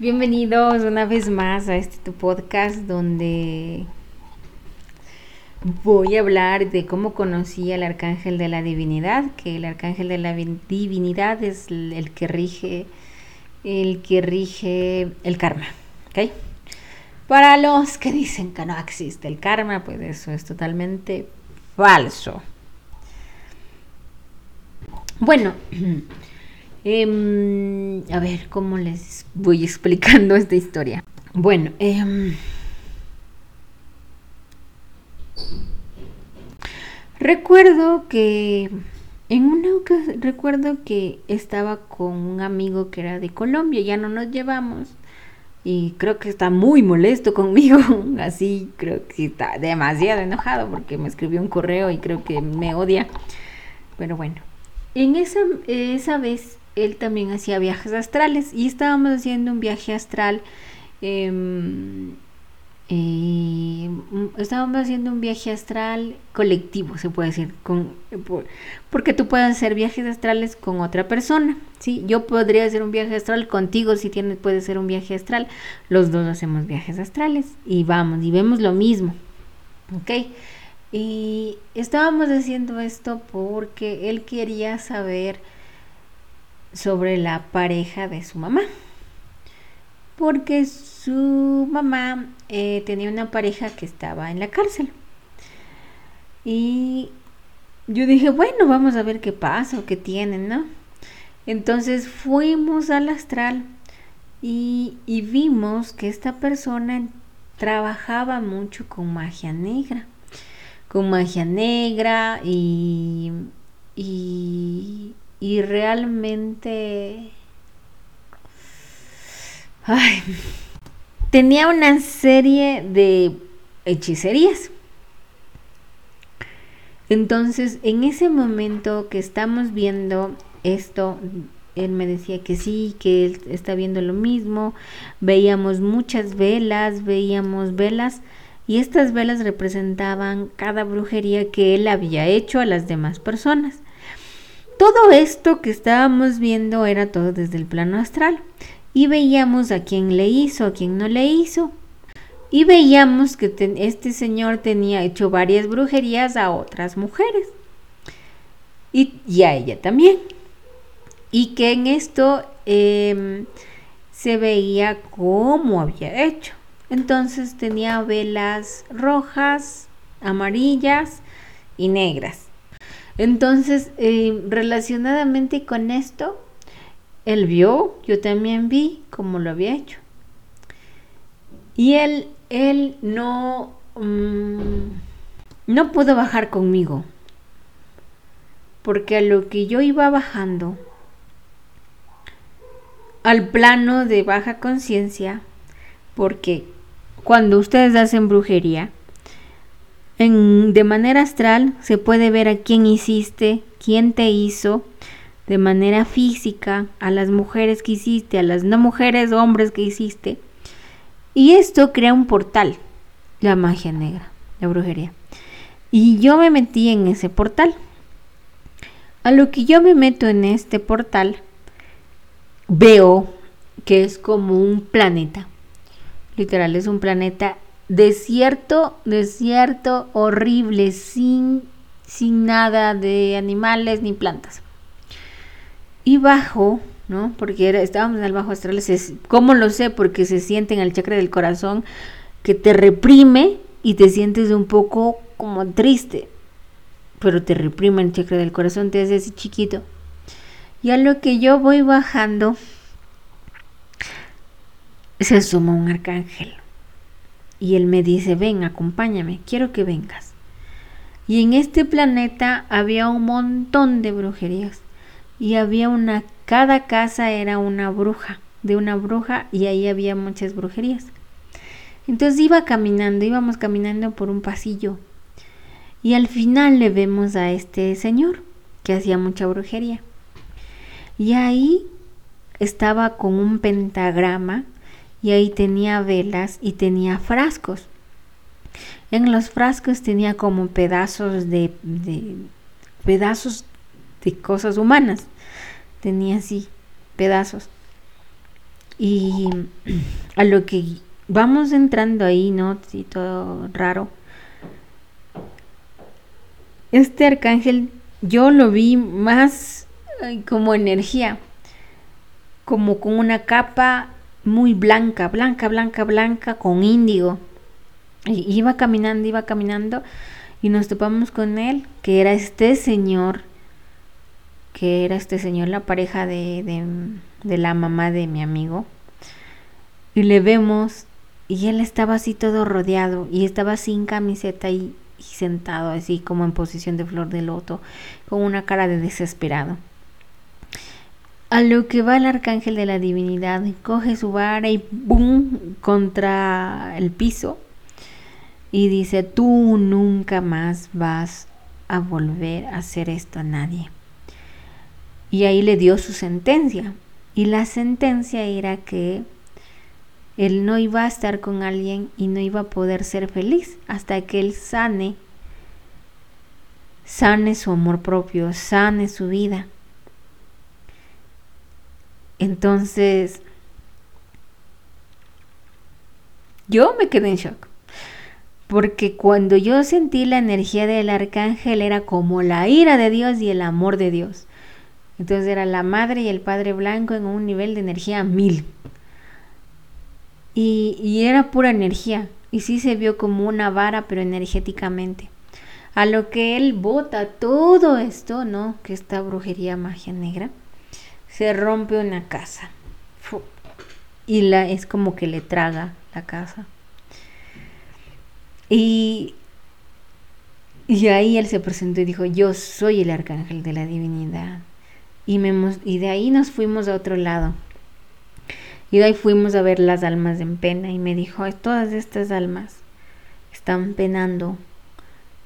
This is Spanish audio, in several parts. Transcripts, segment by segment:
Bienvenidos una vez más a este tu podcast donde voy a hablar de cómo conocí al arcángel de la divinidad, que el arcángel de la divinidad es el que rige el que rige el karma. Para los que dicen que no existe el karma, pues eso es totalmente falso. Bueno, Em, a ver, ¿cómo les voy explicando esta historia? Bueno, em, recuerdo que en una ocasión, recuerdo que estaba con un amigo que era de Colombia, ya no nos llevamos y creo que está muy molesto conmigo, así creo que está demasiado enojado porque me escribió un correo y creo que me odia, pero bueno, en esa, esa vez él también hacía viajes astrales y estábamos haciendo un viaje astral. Em, eh, estábamos haciendo un viaje astral colectivo, se puede decir, porque tú puedes hacer viajes astrales con otra persona, ¿sí? Yo podría hacer un viaje astral contigo si tienes, puede ser un viaje astral. Los dos hacemos viajes astrales y vamos y vemos lo mismo, ¿ok? Y estábamos haciendo esto porque él quería saber sobre la pareja de su mamá. Porque su mamá eh, tenía una pareja que estaba en la cárcel. Y yo dije, bueno, vamos a ver qué pasa qué tienen, ¿no? Entonces fuimos al astral y, y vimos que esta persona trabajaba mucho con magia negra. Con magia negra y, y y realmente... Tenía una serie de hechicerías. Entonces, en ese momento que estamos viendo esto, él me decía que sí, que él está viendo lo mismo. Veíamos muchas velas, veíamos velas y estas velas representaban cada brujería que él había hecho a las demás personas. Todo esto que estábamos viendo era todo desde el plano astral y veíamos a quién le hizo, a quién no le hizo. Y veíamos que este señor tenía hecho varias brujerías a otras mujeres y, a ella también. Y que en esto em, se veía cómo había hecho. Entonces tenía velas rojas, amarillas y negras. Entonces, eh, relacionadamente con esto, él vio, yo también vi cómo lo había hecho. Y él, él no, mm, no pudo bajar conmigo. Porque a lo que yo iba bajando, al plano de baja conciencia, porque cuando ustedes hacen brujería, de manera astral se puede ver a quién hiciste, quién te hizo, de manera física, a las mujeres que hiciste, a las no mujeres, hombres que hiciste. Y esto crea un portal, la magia negra, la brujería. Y yo me metí en ese portal. A lo que yo me meto en este portal, veo que es como un planeta. Literal, es un planeta desierto, desierto horrible, sin, sin nada de animales ni plantas. Y bajo, ¿no? Porque estábamos en el bajo astral, ¿cómo lo sé? Porque se siente en el chakra del corazón que te reprime y te sientes un poco como triste, pero te reprime el chakra del corazón, te hace así chiquito. Y a lo que yo voy bajando, se asoma un arcángel. Y él me dice, ven, acompáñame, quiero que vengas. Y en este planeta había un montón de brujerías. Y había una, cada casa era una bruja, de una bruja, y ahí había muchas brujerías. Entonces iba caminando, íbamos caminando por un pasillo. Y al final le vemos a este señor que hacía mucha brujería. Y ahí estaba con un pentagrama y ahí tenía velas y tenía frascos. En los frascos tenía como pedazos de, pedazos de cosas humanas. Tenía así pedazos. Y a lo que vamos entrando ahí, ¿no? Sí, todo raro. Este arcángel yo lo vi más como energía, como con una capa muy blanca, blanca, blanca, blanca, con índigo. Y iba caminando, iba caminando y nos topamos con él, que era este señor, que era este señor, la pareja de, de, la mamá de mi amigo. Y le vemos y él estaba así todo rodeado y estaba sin camiseta y, y sentado así como en posición de flor de loto, con una cara de desesperado. A lo que va el arcángel de la divinidad, coge su vara y ¡boom! contra el piso y dice, tú nunca más vas a volver a hacer esto a nadie. Y ahí le dio su sentencia. Y la sentencia era que él no iba a estar con alguien y no iba a poder ser feliz hasta que él sane, sane su amor propio, sane su vida. Entonces, yo me quedé en shock. Porque cuando yo sentí la energía del arcángel era como la ira de Dios y el amor de Dios. Entonces era la madre y el padre blanco en un nivel de energía mil. Y, era pura energía. Y sí se vio como una vara, pero energéticamente. A lo que él bota todo esto, ¿no? Que esta brujería magia negra se rompe una casa. Y la, es como que le traga la casa. Y, y ahí él se presentó y dijo, yo soy el arcángel de la divinidad. Y, me, y de ahí nos fuimos a otro lado. Y de ahí fuimos a ver las almas en pena. Y me dijo, todas estas almas están penando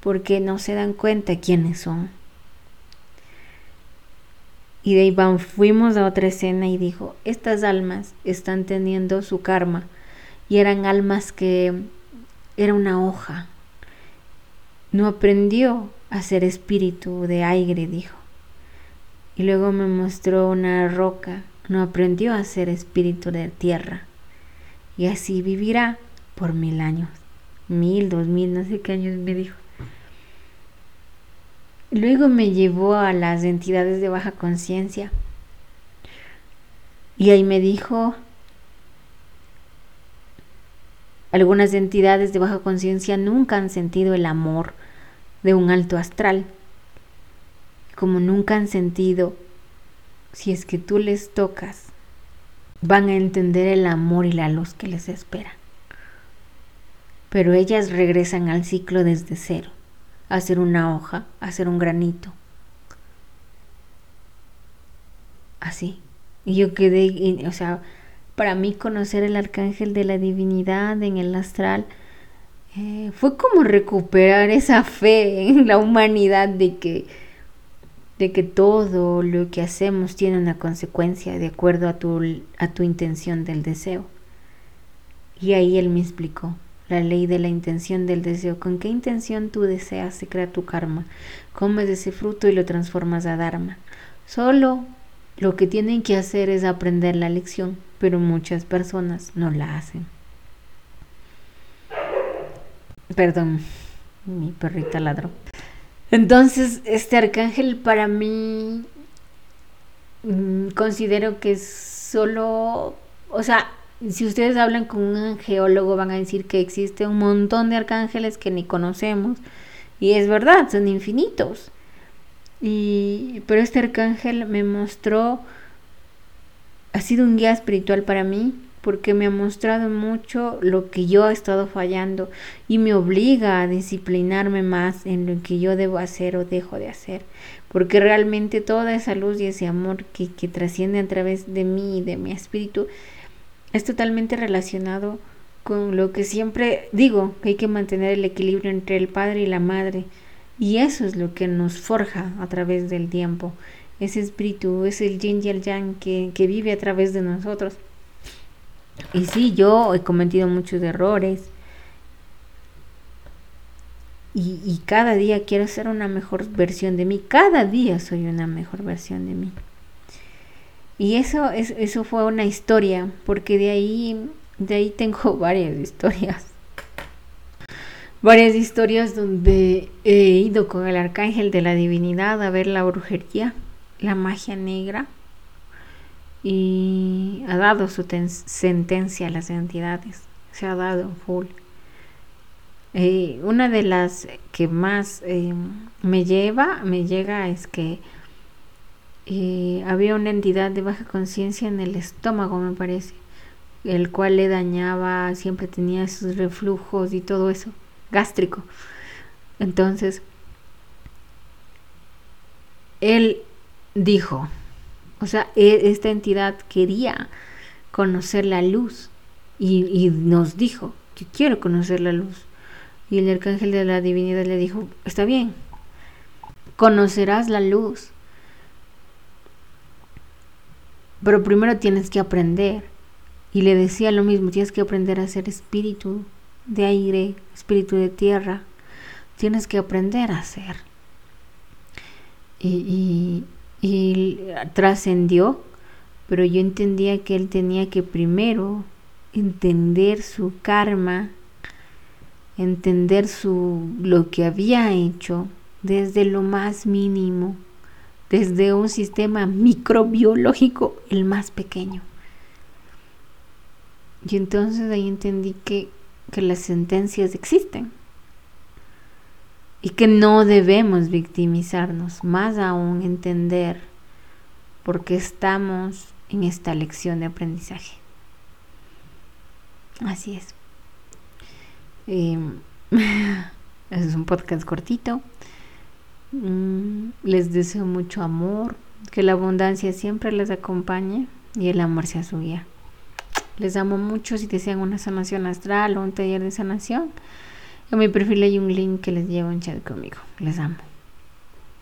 porque no se dan cuenta quiénes son. Y de ahí fuimos a otra escena y dijo, estas almas están teniendo su karma. Y eran almas que era una hoja. No aprendió a ser espíritu de aire, dijo. Y luego me mostró una roca. No aprendió a ser espíritu de tierra. Y así vivirá por mil años. Mil, dos mil, no sé qué años me dijo. Luego me llevó a las entidades de baja conciencia. Y ahí me dijo, algunas entidades de baja conciencia nunca han sentido el amor de un alto astral, como nunca han sentido, si es que tú les tocas, van a entender el amor y la luz que les espera. Pero ellas regresan al ciclo desde cero hacer una hoja, hacer un granito. Así. Y yo quedé, o sea, para mí conocer el arcángel de la divinidad en el astral eh, fue como recuperar esa fe en la humanidad de que, de que todo lo que hacemos tiene una consecuencia de acuerdo a tu, a tu intención del deseo. Y ahí él me explicó, la ley de la intención del deseo. ¿Con qué intención tú deseas se crea tu karma? Comes ese fruto y lo transformas a dharma. Solo lo que tienen que hacer es aprender la lección, pero muchas personas no la hacen. Perdón, mi perrita ladró. Entonces, este arcángel para mí mm, considero que solo, o sea, si ustedes hablan con un geólogo van a decir que existe un montón de arcángeles que ni conocemos y es verdad, son infinitos. Y pero este arcángel me mostró ha sido un guía espiritual para mí porque me ha mostrado mucho lo que yo he estado fallando y me obliga a disciplinarme más en lo que yo debo hacer o dejo de hacer, porque realmente toda esa luz y ese amor que, que trasciende a través de mí y de mi espíritu es totalmente relacionado con lo que siempre digo, que hay que mantener el equilibrio entre el padre y la madre. Y eso es lo que nos forja a través del tiempo. Ese espíritu, es el yin y el yang que, que vive a través de nosotros. Y sí, yo he cometido muchos errores. Y, y, cada día quiero ser una mejor versión de mí. Cada día soy una mejor versión de mí. Y eso, eso fue una historia, porque de ahí, de ahí tengo varias historias. Varias historias donde he ido con el arcángel de la divinidad a ver la brujería, la magia negra, y ha dado su sentencia a las entidades. Se ha dado full. Eh, una de las que más eh, me lleva, me llega, es que eh, había una entidad de baja conciencia en el estómago, me parece, el cual le dañaba, siempre tenía esos reflujos y todo eso, gástrico. Entonces, él dijo, o sea, e, esta entidad quería conocer la luz y, y nos dijo, que quiero conocer la luz. Y el arcángel de la divinidad le dijo, está bien, conocerás la luz pero primero tienes que aprender. Y le decía lo mismo, tienes que aprender a ser espíritu de aire, espíritu de tierra. Tienes que aprender a ser. Y, y, trascendió, pero yo entendía que él tenía que primero entender su karma, entender su lo que había hecho desde lo más mínimo desde un sistema microbiológico el más pequeño. Y entonces ahí entendí que, que las sentencias existen y que no debemos victimizarnos, más aún entender por qué estamos en esta lección de aprendizaje. Así es. Em, es un podcast cortito. Mm, les deseo mucho amor, que la abundancia siempre les acompañe y el amor sea su guía. Les amo mucho si desean una sanación astral o un taller de sanación. En mi perfil hay un link que les lleva un chat conmigo. Les amo.